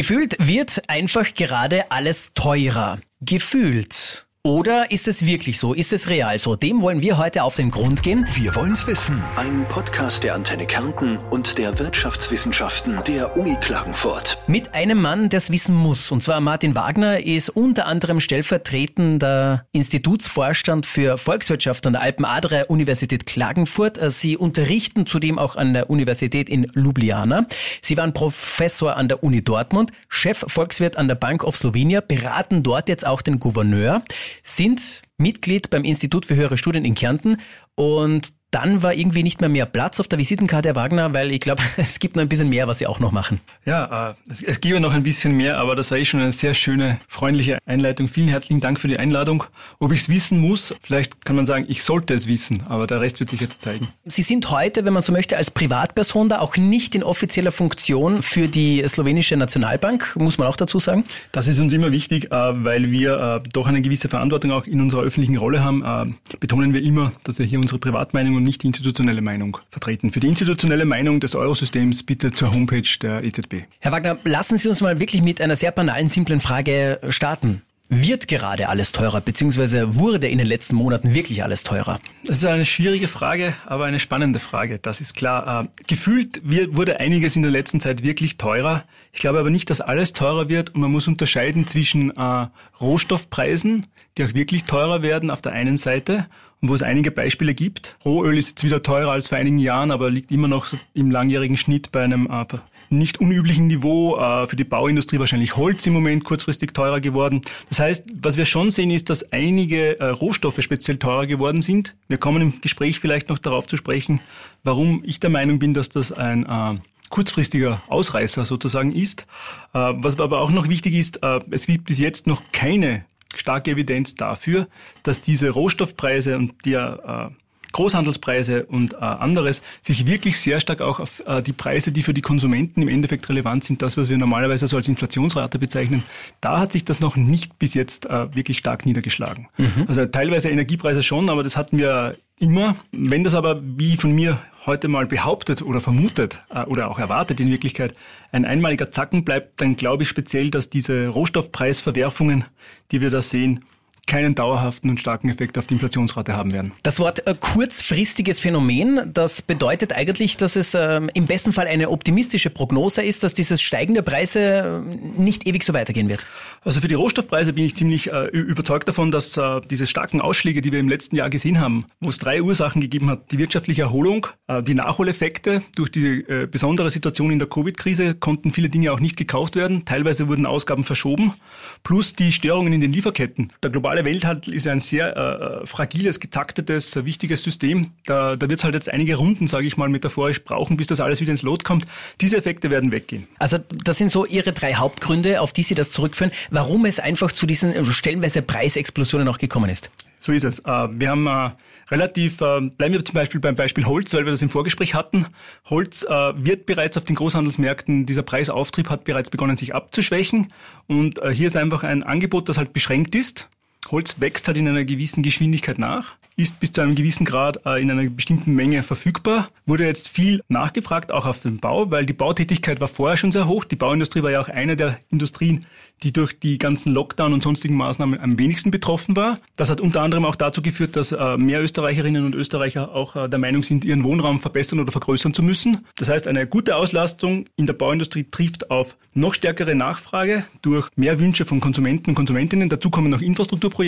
Gefühlt wird einfach gerade alles teurer. Gefühlt. Oder ist es wirklich so? Ist es real so? Dem wollen wir heute auf den Grund gehen. Wir wollen's wissen. Ein Podcast der Antenne Kärnten und der Wirtschaftswissenschaften der Uni Klagenfurt. Mit einem Mann, der es wissen muss. Und zwar Martin Wagner ist unter anderem stellvertretender Institutsvorstand für Volkswirtschaft an der Alpen-Adria Universität Klagenfurt. Sie unterrichten zudem auch an der Universität in Ljubljana. Sie waren Professor an der Uni Dortmund, Chef Volkswirt an der Bank of Slovenia, beraten dort jetzt auch den Gouverneur sind Mitglied beim Institut für höhere Studien in Kärnten und dann war irgendwie nicht mehr mehr Platz auf der Visitenkarte, Herr Wagner, weil ich glaube, es gibt noch ein bisschen mehr, was Sie auch noch machen. Ja, äh, es, es gäbe noch ein bisschen mehr, aber das war eh schon eine sehr schöne, freundliche Einleitung. Vielen herzlichen Dank für die Einladung. Ob ich es wissen muss, vielleicht kann man sagen, ich sollte es wissen, aber der Rest wird sich jetzt zeigen. Sie sind heute, wenn man so möchte, als Privatperson da auch nicht in offizieller Funktion für die slowenische Nationalbank, muss man auch dazu sagen? Das ist uns immer wichtig, äh, weil wir äh, doch eine gewisse Verantwortung auch in unserer öffentlichen Rolle haben. Betonen wir immer, dass wir hier unsere Privatmeinung und nicht die institutionelle Meinung vertreten. Für die institutionelle Meinung des Eurosystems bitte zur Homepage der EZB. Herr Wagner, lassen Sie uns mal wirklich mit einer sehr banalen, simplen Frage starten. Wird gerade alles teurer, beziehungsweise wurde in den letzten Monaten wirklich alles teurer? Das ist eine schwierige Frage, aber eine spannende Frage. Das ist klar. Äh, gefühlt wurde einiges in der letzten Zeit wirklich teurer. Ich glaube aber nicht, dass alles teurer wird und man muss unterscheiden zwischen äh, Rohstoffpreisen, die auch wirklich teurer werden auf der einen Seite wo es einige Beispiele gibt. Rohöl ist jetzt wieder teurer als vor einigen Jahren, aber liegt immer noch im langjährigen Schnitt bei einem äh, nicht unüblichen Niveau. Äh, für die Bauindustrie wahrscheinlich Holz im Moment kurzfristig teurer geworden. Das heißt, was wir schon sehen, ist, dass einige äh, Rohstoffe speziell teurer geworden sind. Wir kommen im Gespräch vielleicht noch darauf zu sprechen, warum ich der Meinung bin, dass das ein kurzfristiger Ausreißer sozusagen ist. Was aber auch noch wichtig ist, es gibt bis jetzt noch keine starke Evidenz dafür, dass diese Rohstoffpreise und die äh, Großhandelspreise und äh, anderes sich wirklich sehr stark auch auf äh, die Preise, die für die Konsumenten im Endeffekt relevant sind, das, was wir normalerweise so als Inflationsrate bezeichnen, da hat sich das noch nicht bis jetzt äh, wirklich stark niedergeschlagen. Mhm. Also teilweise Energiepreise schon, aber das hatten wir immer. Wenn das aber, wie von mir heute mal behauptet oder vermutet äh, oder auch erwartet in Wirklichkeit, ein einmaliger Zacken bleibt, dann glaube ich speziell, dass diese Rohstoffpreisverwerfungen, die wir da sehen, keinen dauerhaften und starken Effekt auf die Inflationsrate haben werden. Das Wort äh, kurzfristiges Phänomen, das bedeutet eigentlich, dass es äh, im besten Fall eine optimistische Prognose ist, dass dieses steigende Preise äh, nicht ewig so weitergehen wird. Also für die Rohstoffpreise bin ich ziemlich äh, überzeugt davon, dass äh, diese starken Ausschläge, die wir im letzten Jahr gesehen haben, wo es drei Ursachen gegeben hat, die wirtschaftliche Erholung, äh, die Nachholeffekte durch die äh, besondere Situation in der Covid-Krise konnten viele Dinge auch nicht gekauft werden, teilweise wurden Ausgaben verschoben, plus die Störungen in den Lieferketten. Der globale globale Welthandel ist ein sehr äh, fragiles, getaktetes, äh, wichtiges System. Da, da wird es halt jetzt einige Runden, sage ich mal metaphorisch, brauchen, bis das alles wieder ins Lot kommt. Diese Effekte werden weggehen. Also das sind so Ihre drei Hauptgründe, auf die Sie das zurückführen, warum es einfach zu diesen äh, stellenweise Preisexplosionen auch gekommen ist. So ist es. Äh, wir haben äh, relativ, bleiben wir zum Beispiel beim Beispiel Holz, weil wir das im Vorgespräch hatten. Holz wird bereits auf den Großhandelsmärkten, dieser Preisauftrieb hat bereits begonnen, sich abzuschwächen. Und hier ist einfach ein Angebot, das halt beschränkt ist. Holz wächst halt in einer gewissen Geschwindigkeit nach, ist bis zu einem gewissen Grad äh, in einer bestimmten Menge verfügbar. Wurde jetzt viel nachgefragt, auch auf dem Bau, weil die Bautätigkeit war vorher schon sehr hoch. Die Bauindustrie war ja auch eine der Industrien, die durch die ganzen Lockdown und sonstigen Maßnahmen am wenigsten betroffen war. Das hat unter anderem auch dazu geführt, dass äh, mehr Österreicherinnen und Österreicher auch äh, der Meinung sind, ihren Wohnraum verbessern oder vergrößern zu müssen. Das heißt, eine gute Auslastung in der Bauindustrie trifft auf noch stärkere Nachfrage durch mehr Wünsche von Konsumenten und Konsumentinnen. Dazu kommen noch Infrastrukturprojekte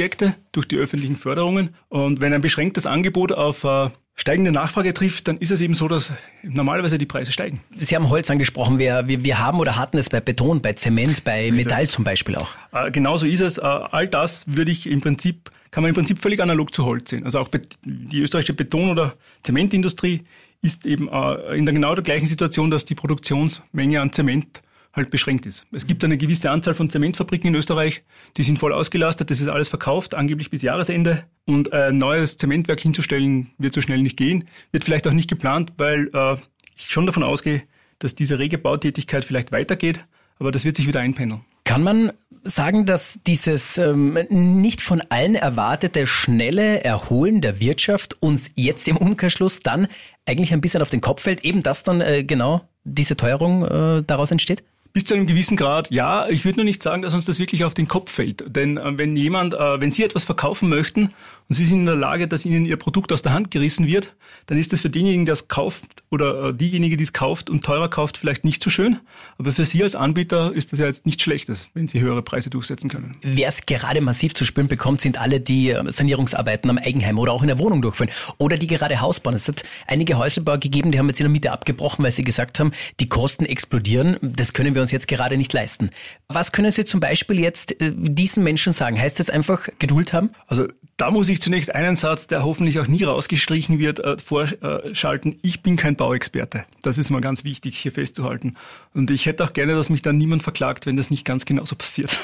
durch die öffentlichen Förderungen. Und wenn ein beschränktes Angebot auf äh, steigende Nachfrage trifft, dann ist es eben so, dass normalerweise die Preise steigen. Sie haben Holz angesprochen. Wir, wir, wir haben oder hatten es bei Beton, bei Zement, bei so Metall zum Beispiel auch. Äh, genauso ist es. Äh, all das würde ich im Prinzip, kann man im Prinzip völlig analog zu Holz sehen. Also auch die österreichische Beton- oder Zementindustrie ist eben äh, in der genau der gleichen Situation, dass die Produktionsmenge an Zement halt beschränkt ist. Es gibt eine gewisse Anzahl von Zementfabriken in Österreich, die sind voll ausgelastet, das ist alles verkauft, angeblich bis Jahresende. Und ein neues Zementwerk hinzustellen, wird so schnell nicht gehen, wird vielleicht auch nicht geplant, weil äh, ich schon davon ausgehe, dass diese rege Bautätigkeit vielleicht weitergeht, aber das wird sich wieder einpendeln. Kann man sagen, dass dieses ähm, nicht von allen erwartete schnelle Erholen der Wirtschaft uns jetzt im Umkehrschluss dann eigentlich ein bisschen auf den Kopf fällt, eben dass dann äh, genau diese Teuerung äh, daraus entsteht? Bis zu einem gewissen Grad, ja. Ich würde nur nicht sagen, dass uns das wirklich auf den Kopf fällt. Denn äh, wenn jemand, äh, wenn Sie etwas verkaufen möchten und Sie sind in der Lage, dass Ihnen Ihr Produkt aus der Hand gerissen wird, dann ist das für denjenigen, der es kauft oder äh, diejenige, die es kauft und teurer kauft, vielleicht nicht so schön. Aber für Sie als Anbieter ist das ja jetzt nichts Schlechtes, wenn Sie höhere Preise durchsetzen können. Wer es gerade massiv zu spüren bekommt, sind alle, die äh, Sanierungsarbeiten am Eigenheim oder auch in der Wohnung durchführen oder die gerade Haus bauen. Es hat einige Häuserbauer gegeben, die haben jetzt in der Miete abgebrochen, weil sie gesagt haben, die Kosten explodieren. Das können wir uns jetzt gerade nicht leisten. Was können Sie zum Beispiel jetzt äh, diesen Menschen sagen? Heißt das einfach Geduld haben? Also da muss ich zunächst einen Satz, der hoffentlich auch nie rausgestrichen wird, äh, vorschalten. Ich bin kein Bauexperte. Das ist mal ganz wichtig hier festzuhalten. Und ich hätte auch gerne, dass mich dann niemand verklagt, wenn das nicht ganz genauso passiert.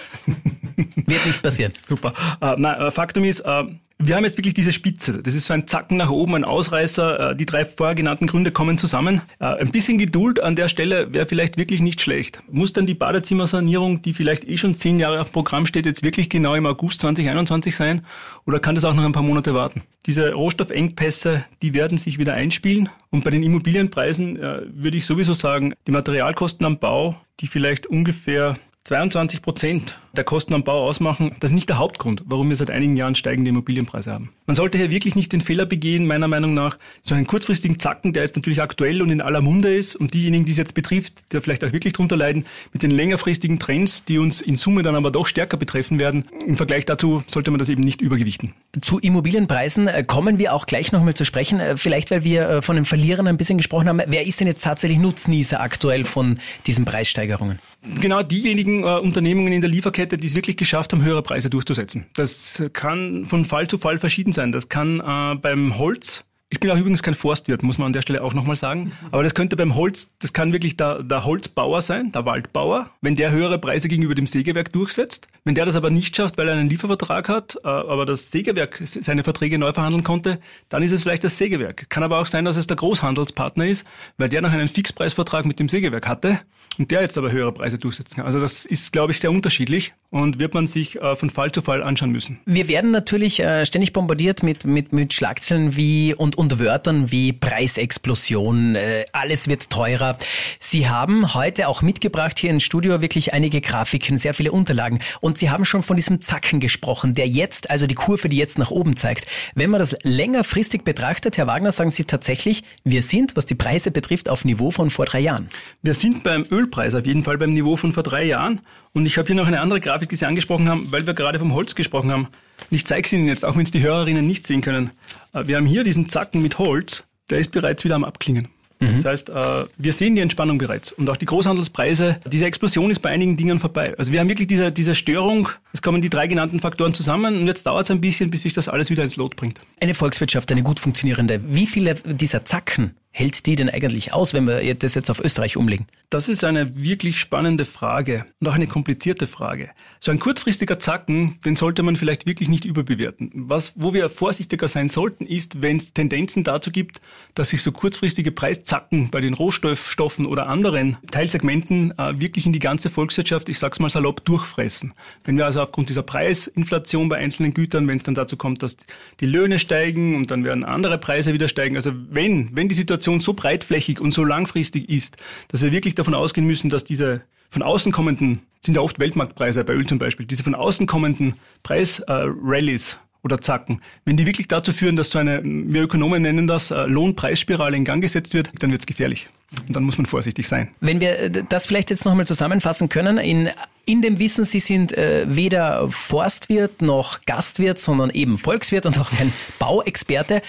Wird nicht passieren. Super. Äh, Faktum ist, äh, wir haben jetzt wirklich diese Spitze. Das ist so ein Zacken nach oben, ein Ausreißer. Äh, die drei vorher genannten Gründe kommen zusammen. Äh, ein bisschen Geduld an der Stelle wäre vielleicht wirklich nicht schlecht. Muss dann die Badezimmersanierung, die vielleicht eh schon zehn Jahre auf Programm steht, jetzt wirklich genau im August 2021 sein? Oder kann das auch noch ein paar Monate warten? Diese Rohstoffengpässe, die werden sich wieder einspielen. Und bei den Immobilienpreisen äh, würde ich sowieso sagen, die Materialkosten am Bau, die vielleicht ungefähr 22 Prozent der Kosten am Bau ausmachen, das ist nicht der Hauptgrund, warum wir seit einigen Jahren steigende Immobilienpreise haben. Man sollte hier wirklich nicht den Fehler begehen, meiner Meinung nach, so einen kurzfristigen Zacken, der jetzt natürlich aktuell und in aller Munde ist und diejenigen, die es jetzt betrifft, der vielleicht auch wirklich drunter leiden, mit den längerfristigen Trends, die uns in Summe dann aber doch stärker betreffen werden. Im Vergleich dazu sollte man das eben nicht übergewichten. Zu Immobilienpreisen äh, kommen wir auch gleich nochmal zu sprechen. Äh, vielleicht, weil wir äh, von den Verlierern ein bisschen gesprochen haben. Wer ist denn jetzt tatsächlich Nutznießer aktuell von diesen Preissteigerungen? Genau diejenigen äh, Unternehmungen in der Lieferkette, die es wirklich geschafft haben, höhere Preise durchzusetzen. Das kann von Fall zu Fall verschieden sein. Das kann äh, beim Holz ich bin auch übrigens kein Forstwirt, muss man an der Stelle auch nochmal sagen. Aber das könnte beim Holz, das kann wirklich der, der Holzbauer sein, der Waldbauer, wenn der höhere Preise gegenüber dem Sägewerk durchsetzt. Wenn der das aber nicht schafft, weil er einen Liefervertrag hat, äh, aber das Sägewerk seine Verträge neu verhandeln konnte, dann ist es vielleicht das Sägewerk. Kann aber auch sein, dass es der Großhandelspartner ist, weil der noch einen Fixpreisvertrag mit dem Sägewerk hatte und der jetzt aber höhere Preise durchsetzen kann. Also das ist, glaube ich, sehr unterschiedlich und wird man sich äh, von Fall zu Fall anschauen müssen. Wir werden natürlich äh, ständig bombardiert mit, mit, mit Schlagzeilen wie und und Wörtern wie Preisexplosion, alles wird teurer. Sie haben heute auch mitgebracht hier ins Studio wirklich einige Grafiken, sehr viele Unterlagen. Und Sie haben schon von diesem Zacken gesprochen, der jetzt, also die Kurve, die jetzt nach oben zeigt. Wenn man das längerfristig betrachtet, Herr Wagner, sagen Sie tatsächlich, wir sind, was die Preise betrifft, auf Niveau von vor drei Jahren. Wir sind beim Ölpreis auf jeden Fall beim Niveau von vor drei Jahren. Und ich habe hier noch eine andere Grafik, die Sie angesprochen haben, weil wir gerade vom Holz gesprochen haben. Und ich zeige es Ihnen jetzt, auch wenn es die Hörerinnen nicht sehen können. Äh, wir haben hier diesen Zacken mit Holz, der ist bereits wieder am Abklingen. Mhm. Das heißt, äh, wir sehen die Entspannung bereits. Und auch die Großhandelspreise, diese Explosion ist bei einigen Dingen vorbei. Also wir haben wirklich diese, diese Störung, es kommen die drei genannten Faktoren zusammen und jetzt dauert es ein bisschen, bis sich das alles wieder ins Lot bringt. Eine Volkswirtschaft, eine gut funktionierende. Wie viele dieser Zacken hält die denn eigentlich aus, wenn wir das jetzt auf Österreich umlegen? Das ist eine wirklich spannende Frage und auch eine komplizierte Frage. So ein kurzfristiger Zacken, den sollte man vielleicht wirklich nicht überbewerten. Was, wo wir vorsichtiger sein sollten, ist, wenn es Tendenzen dazu gibt, dass sich so kurzfristige Preiszacken bei den Rohstoffstoffen oder anderen Teilsegmenten äh, wirklich in die ganze Volkswirtschaft, ich sag's mal salopp, durchfressen. Wenn wir also aufgrund dieser Preisinflation bei einzelnen Gütern, wenn es dann dazu kommt, dass die Löhne steigen und dann werden andere Preise wieder steigen, also wenn, wenn die Situation Situation so breitflächig und so langfristig ist, dass wir wirklich davon ausgehen müssen, dass diese von außen kommenden, sind ja oft Weltmarktpreise bei Öl zum Beispiel, diese von außen kommenden Preisrallies äh, oder Zacken, wenn die wirklich dazu führen, dass so eine, wir Ökonomen nennen das, äh, Lohnpreisspirale in Gang gesetzt wird, dann wird es gefährlich. Und dann muss man vorsichtig sein. Wenn wir äh, das vielleicht jetzt nochmal zusammenfassen können, in, in dem Wissen, Sie sind äh, weder Forstwirt noch Gastwirt, sondern eben Volkswirt und auch kein Bauexperte.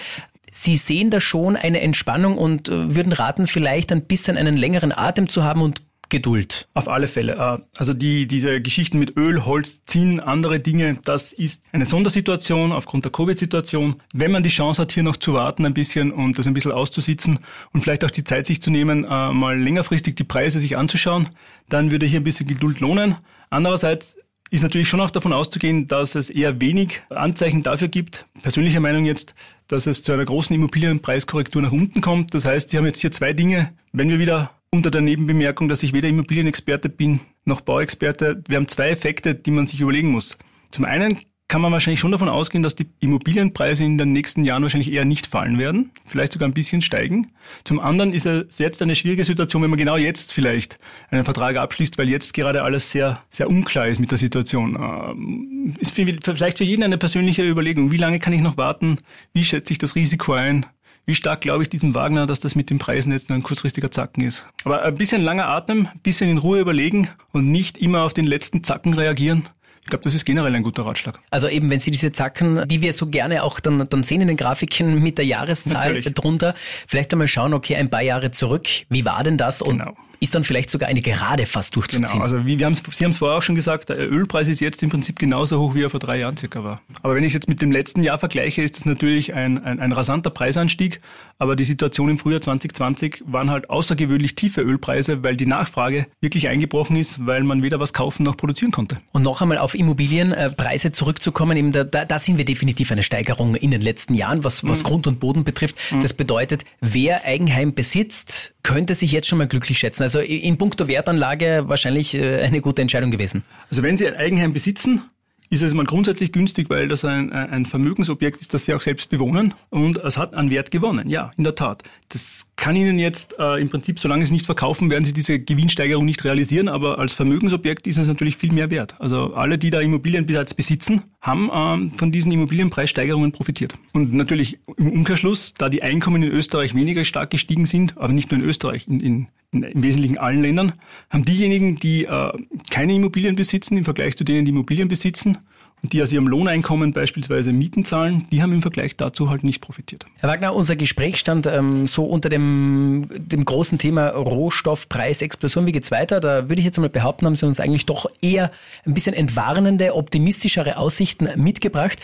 Sie sehen da schon eine Entspannung und äh, würden raten, vielleicht ein bisschen einen längeren Atem zu haben und Geduld. Auf alle Fälle. Äh, also die, diese Geschichten mit Öl, Holz, Zinn, andere Dinge, das ist eine Sondersituation aufgrund der Covid-Situation. Wenn man die Chance hat, hier noch zu warten ein bisschen und das ein bisschen auszusitzen und vielleicht auch die Zeit sich zu nehmen, äh, mal längerfristig die Preise sich anzuschauen, dann würde hier ein bisschen Geduld lohnen. Andererseits ist natürlich schon auch davon auszugehen, dass es eher wenig Anzeichen dafür gibt, persönliche Meinung jetzt, dass es zu einer großen Immobilienpreiskorrektur nach unten kommt. Das heißt, Sie haben jetzt hier zwei Dinge. Wenn wir wieder unter der Nebenbemerkung, dass ich weder Immobilienexperte bin noch Bauexperte, wir haben zwei Effekte, die man sich überlegen muss. Zum einen kann man wahrscheinlich schon davon ausgehen, dass die Immobilienpreise in den nächsten Jahren wahrscheinlich eher nicht fallen werden, vielleicht sogar ein bisschen steigen. Zum anderen ist es jetzt eine schwierige Situation, wenn man genau jetzt vielleicht einen Vertrag abschließt, weil jetzt gerade alles sehr, sehr unklar ist mit der Situation. Ähm, ist vielleicht für jeden eine persönliche Überlegung. Wie lange kann ich noch warten? Wie schätze ich das Risiko ein? Wie stark glaube ich diesem Wagner, dass das mit den Preisen jetzt nur ein kurzfristiger Zacken ist? Aber ein bisschen langer Atmen, ein bisschen in Ruhe überlegen und nicht immer auf den letzten Zacken reagieren. Ich glaube, das ist generell ein guter Ratschlag. Also eben, wenn Sie diese Zacken, die wir so gerne auch dann, dann sehen in den Grafiken mit der Jahreszahl Natürlich. drunter, vielleicht einmal schauen, okay, ein paar Jahre zurück, wie war denn das? Und genau ist dann vielleicht sogar eine Gerade fast durchzuziehen. Genau, also wie wir haben's, Sie haben es vorher auch schon gesagt, der Ölpreis ist jetzt im Prinzip genauso hoch, wie er vor drei Jahren circa war. Aber wenn ich es jetzt mit dem letzten Jahr vergleiche, ist das natürlich ein, ein, ein rasanter Preisanstieg. Aber die Situation im Frühjahr 2020 waren halt außergewöhnlich tiefe Ölpreise, weil die Nachfrage wirklich eingebrochen ist, weil man weder was kaufen noch produzieren konnte. Und noch einmal auf Immobilienpreise zurückzukommen, eben da, da, da sind wir definitiv eine Steigerung in den letzten Jahren, was, was mhm. Grund und Boden betrifft. Mhm. Das bedeutet, wer Eigenheim besitzt, könnte sich jetzt schon mal glücklich schätzen. Also in puncto Wertanlage wahrscheinlich äh, eine gute Entscheidung gewesen. Also wenn Sie ein Eigenheim besitzen, ist es mal grundsätzlich günstig, weil das ein, ein Vermögensobjekt ist, das Sie auch selbst bewohnen und es hat an Wert gewonnen. Ja, in der Tat. Das kann Ihnen jetzt äh, im Prinzip, solange Sie nicht verkaufen, werden Sie diese Gewinnsteigerung nicht realisieren, aber als Vermögensobjekt ist es natürlich viel mehr wert. Also alle, die da Immobilienbesitz besitzen, haben ähm, von diesen Immobilienpreissteigerungen profitiert. Und natürlich im Umkehrschluss, da die Einkommen in Österreich weniger stark gestiegen sind, aber nicht nur in Österreich, in, in im Wesentlichen allen Ländern, haben diejenigen, die äh, keine Immobilien besitzen, im Vergleich zu denen, die Immobilien besitzen, die aus ihrem Lohneinkommen beispielsweise Mieten zahlen, die haben im Vergleich dazu halt nicht profitiert. Herr Wagner, unser Gespräch stand ähm, so unter dem, dem großen Thema Rohstoffpreisexplosion. Wie geht's weiter? Da würde ich jetzt mal behaupten, haben Sie uns eigentlich doch eher ein bisschen entwarnende, optimistischere Aussichten mitgebracht.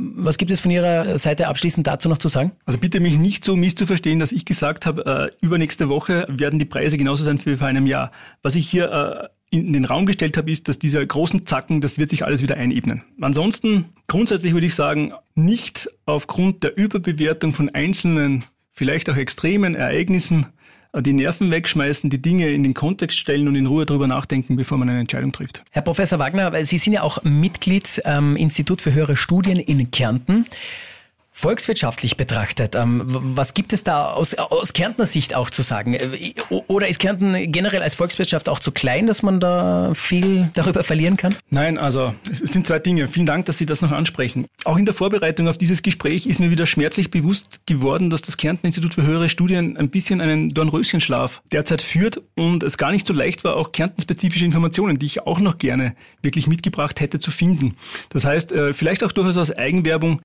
Was gibt es von Ihrer Seite abschließend dazu noch zu sagen? Also bitte mich nicht so misszuverstehen, dass ich gesagt habe, äh, übernächste Woche werden die Preise genauso sein wie vor einem Jahr. Was ich hier äh, in den Raum gestellt habe, ist, dass diese großen Zacken, das wird sich alles wieder einebnen. Ansonsten, grundsätzlich würde ich sagen, nicht aufgrund der Überbewertung von einzelnen, vielleicht auch extremen Ereignissen äh, die Nerven wegschmeißen, die Dinge in den Kontext stellen und in Ruhe darüber nachdenken, bevor man eine Entscheidung trifft. Herr Professor Wagner, Sie sind ja auch Mitglied am Institut für höhere Studien in Kärnten. Volkswirtschaftlich betrachtet, ähm, was gibt es da aus, aus Kärntner Sicht auch zu sagen? Äh, oder ist Kärnten generell als Volkswirtschaft auch zu klein, dass man da viel darüber verlieren kann? Nein, also es sind zwei Dinge. Vielen Dank, dass Sie das noch ansprechen. Auch in der Vorbereitung auf dieses Gespräch ist mir wieder schmerzlich bewusst geworden, dass das Kärnten Institut für höhere Studien ein bisschen einen Dornröschenschlaf derzeit führt und es gar nicht so leicht war, auch kärntenspezifische Informationen, die ich auch noch gerne wirklich mitgebracht hätte, zu finden. Das heißt, äh, vielleicht auch durchaus als Eigenwerbung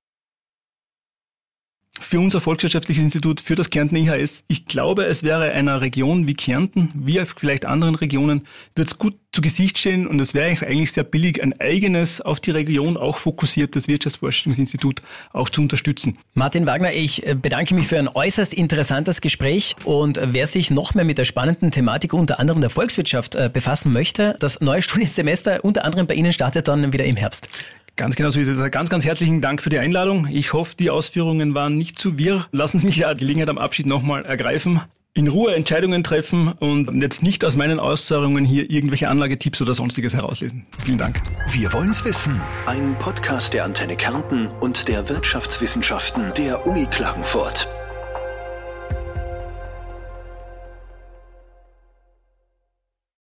für unser Volkswirtschaftliches Institut, für das Kärnten IHS. Ich glaube, es wäre einer Region wie Kärnten, wie vielleicht anderen Regionen, wird es gut zu Gesicht stehen und es wäre eigentlich sehr billig, ein eigenes, auf die Region auch fokussiertes Wirtschaftsforschungsinstitut auch zu unterstützen. Martin Wagner, ich bedanke mich für ein äußerst interessantes Gespräch und wer sich noch mehr mit der spannenden Thematik unter anderem der Volkswirtschaft äh, befassen möchte, das neue Studiensemester unter anderem bei Ihnen startet dann wieder im Herbst. Ganz genau so ist es. Ganz, ganz herzlichen Dank für die Einladung. Ich hoffe, die Ausführungen waren nicht zu wirr. Lassen Sie mich ja die Gelegenheit am Abschied nochmal ergreifen. In Ruhe Entscheidungen treffen und jetzt nicht aus meinen Aussagen hier irgendwelche Anlagetipps oder sonstiges herauslesen. Vielen Dank. Wir wollen's wissen. Ein Podcast der Antenne Kärnten und der Wirtschaftswissenschaften der Uni Klagenfurt.